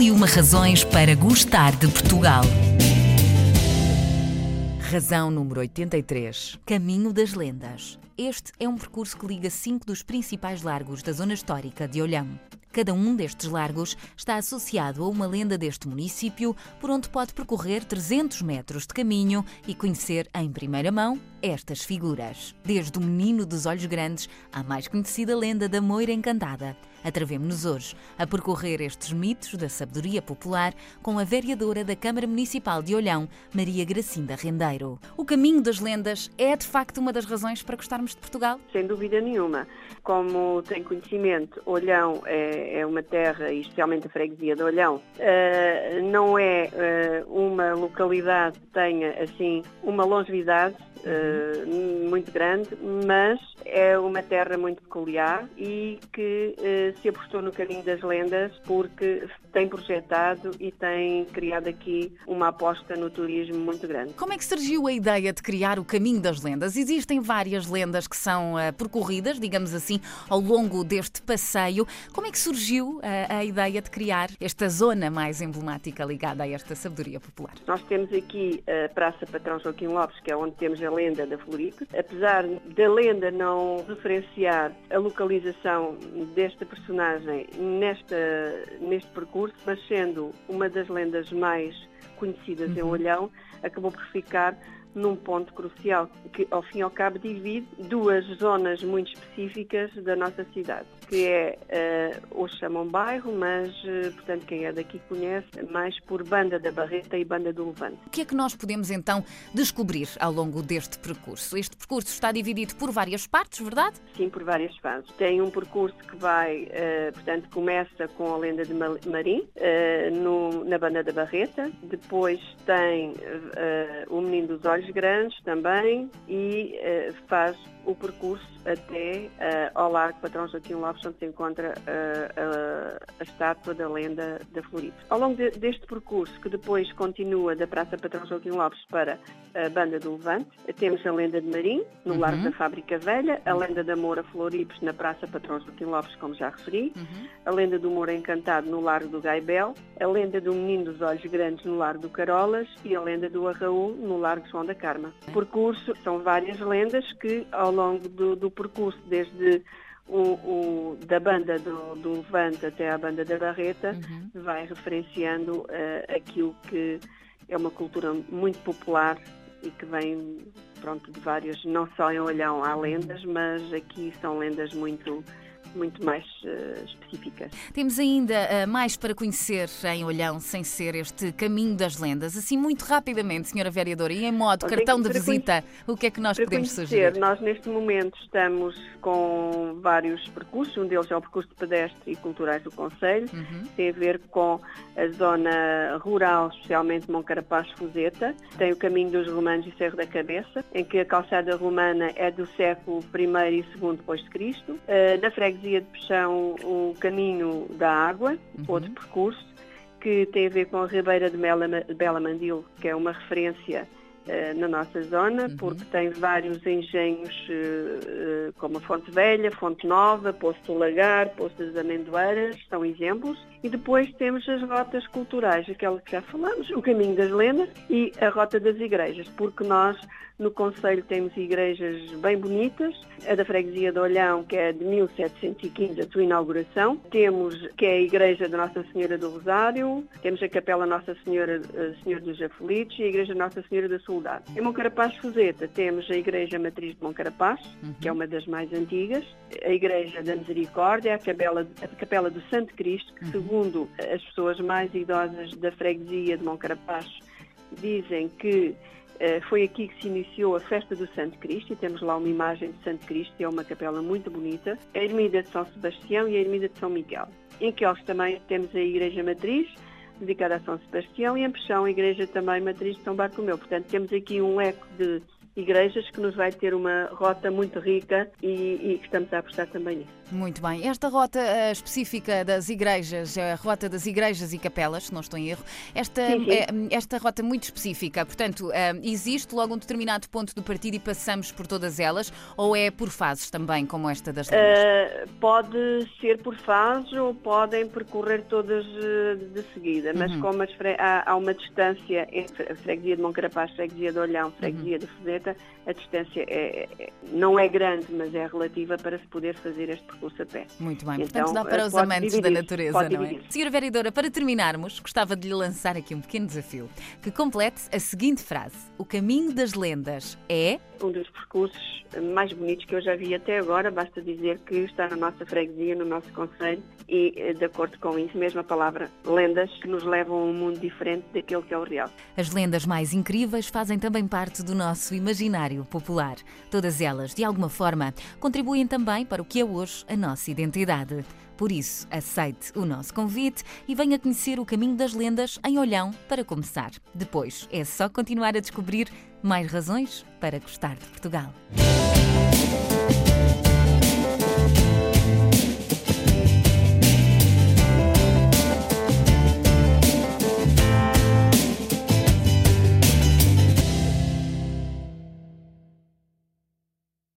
Mil e uma razões para gostar de Portugal. Razão número 83. Caminho das Lendas. Este é um percurso que liga cinco dos principais largos da zona histórica de Olhão. Cada um destes largos está associado a uma lenda deste município, por onde pode percorrer 300 metros de caminho e conhecer em primeira mão estas figuras. Desde o menino dos olhos grandes à mais conhecida lenda da Moira Encantada. Atrevemos-nos hoje a percorrer estes mitos da sabedoria popular com a vereadora da Câmara Municipal de Olhão, Maria Gracinda Rendeiro. O caminho das lendas é de facto uma das razões para gostarmos de Portugal? Sem dúvida nenhuma. Como tem conhecimento, Olhão é, é uma terra, e especialmente a freguesia de Olhão, uh, não é uh, uma localidade que tenha assim uma longevidade uh, muito grande, mas é uma terra muito peculiar e que uh, se apostou no caminho das lendas porque tem projetado e tem criado aqui uma aposta no turismo muito grande. Como é que surgiu a ideia de criar o caminho das lendas? Existem várias lendas que são uh, percorridas, digamos assim, ao longo deste passeio. Como é que surgiu a ideia de criar esta zona mais emblemática ligada a esta sabedoria popular? Nós temos aqui a Praça Patrão Joaquim Lopes, que é onde temos a lenda da Floripe. Apesar da lenda não referenciar a localização desta personagem nesta, neste percurso, mas sendo uma das lendas mais conhecidas uhum. em Olhão, acabou por ficar num ponto crucial, que ao fim e ao cabo divide duas zonas muito específicas da nossa cidade, que é, uh, hoje chamam bairro, mas, uh, portanto, quem é daqui conhece mais por Banda da Barreta e Banda do Levante. O que é que nós podemos então descobrir ao longo deste percurso? Este percurso está dividido por várias partes, verdade? Sim, por várias fases. Tem um percurso que vai, uh, portanto, começa com a lenda de Marim, no, na Banda da Barreta, depois tem o Menino dos Olhos grandes também e faz o percurso até ao Largo Patrão Joaquim Lopes, onde se encontra uh, a estátua da lenda da Floripa. Ao longo de, deste percurso, que depois continua da Praça Patrão Joaquim Lopes para a Banda do Levante, temos a lenda de Marim, no uhum. Largo da Fábrica Velha, a lenda da Moura Floripes, na Praça Patrão Joaquim Lopes, como já referi, uhum. a lenda do Moura Encantado, no Largo do Gaibel, a lenda do Menino dos Olhos Grandes, no Largo do Carolas e a lenda do Arraú, no Largo João da Carma. O percurso são várias lendas que, ao longo do, do percurso, desde o, o, da banda do, do Levante até à banda da Barreta, uhum. vai referenciando uh, aquilo que é uma cultura muito popular e que vem pronto, de vários, não só em Olhão há lendas, mas aqui são lendas muito muito mais uh, específicas. Temos ainda uh, mais para conhecer em Olhão, sem ser este caminho das lendas. Assim, muito rapidamente, senhora vereadora, e em modo cartão de visita, o que é que nós podemos conhecer, sugerir? Nós, neste momento, estamos com vários percursos. Um deles é o percurso de pedestre e culturais do Conselho. Uhum. Tem a ver com a zona rural, especialmente Moncarapaz-Fuseta. Tem o caminho dos romanos e Cerro da Cabeça, em que a calçada romana é do século I e II depois de Cristo. Uh, na freguesia freguesia de Peixão o Caminho da Água, uhum. outro percurso, que tem a ver com a Ribeira de Bela Mandil, que é uma referência uh, na nossa zona, uhum. porque tem vários engenhos uh, como a Fonte Velha, Fonte Nova, Poço do Lagar, Poço das Amendoeiras, são exemplos. E depois temos as rotas culturais, aquela que já falamos, o Caminho das Lendas e a Rota das Igrejas, porque nós no Conselho temos igrejas bem bonitas, a da Freguesia de Olhão, que é de 1715, a sua inauguração. Temos que é a Igreja da Nossa Senhora do Rosário, temos a Capela Nossa Senhora eh, Senhor dos Aflitos e a Igreja Nossa Senhora da Soldado. Em Moncarapaz Fuseta temos a Igreja Matriz de Moncarapaz, uhum. que é uma das mais antigas, a Igreja da Misericórdia, a Capela, a Capela do Santo Cristo, que uhum. Segundo as pessoas mais idosas da freguesia de Moncarapaz dizem que eh, foi aqui que se iniciou a festa do Santo Cristo e temos lá uma imagem de Santo Cristo, é uma capela muito bonita, a Ermida de São Sebastião e a Ermida de São Miguel. Em Quelos também temos a Igreja Matriz, dedicada a São Sebastião, e em Peixão a Igreja também Matriz de São Bartolomeu. Portanto, temos aqui um eco de igrejas que nos vai ter uma rota muito rica e, e estamos a apostar também nisso. Muito bem. Esta rota uh, específica das igrejas, é a rota das igrejas e capelas, se não estou em erro, esta, sim, sim. É, esta rota muito específica, portanto, uh, existe logo um determinado ponto do partido e passamos por todas elas, ou é por fases também, como esta das? Uh, pode ser por fases ou podem percorrer todas de seguida, mas uhum. como há, há, uma distância entre a freguesia de Moncarapaz, a freguesia de Olhão, a freguesia uhum. de Fezeta, a distância é, é, não é grande, mas é relativa para se poder fazer este percurso a pé. Muito bem, então, portanto dá para os amantes da natureza, não é? Senhora Vereadora, para terminarmos, gostava de lhe lançar aqui um pequeno desafio, que complete a seguinte frase: O caminho das lendas é um dos percursos mais bonitos que eu já vi até agora, basta dizer que está na nossa freguesia, no nosso conselho, e eh, de acordo com isso, mesmo a palavra lendas, que nos levam a um mundo diferente daquele que é o real. As lendas mais incríveis fazem também parte do nosso imaginário popular. Todas elas, de alguma forma, contribuem também para o que é hoje a nossa identidade. Por isso, aceite o nosso convite e venha conhecer o caminho das lendas em Olhão para começar. Depois, é só continuar a descobrir mais razões para gostar de Portugal.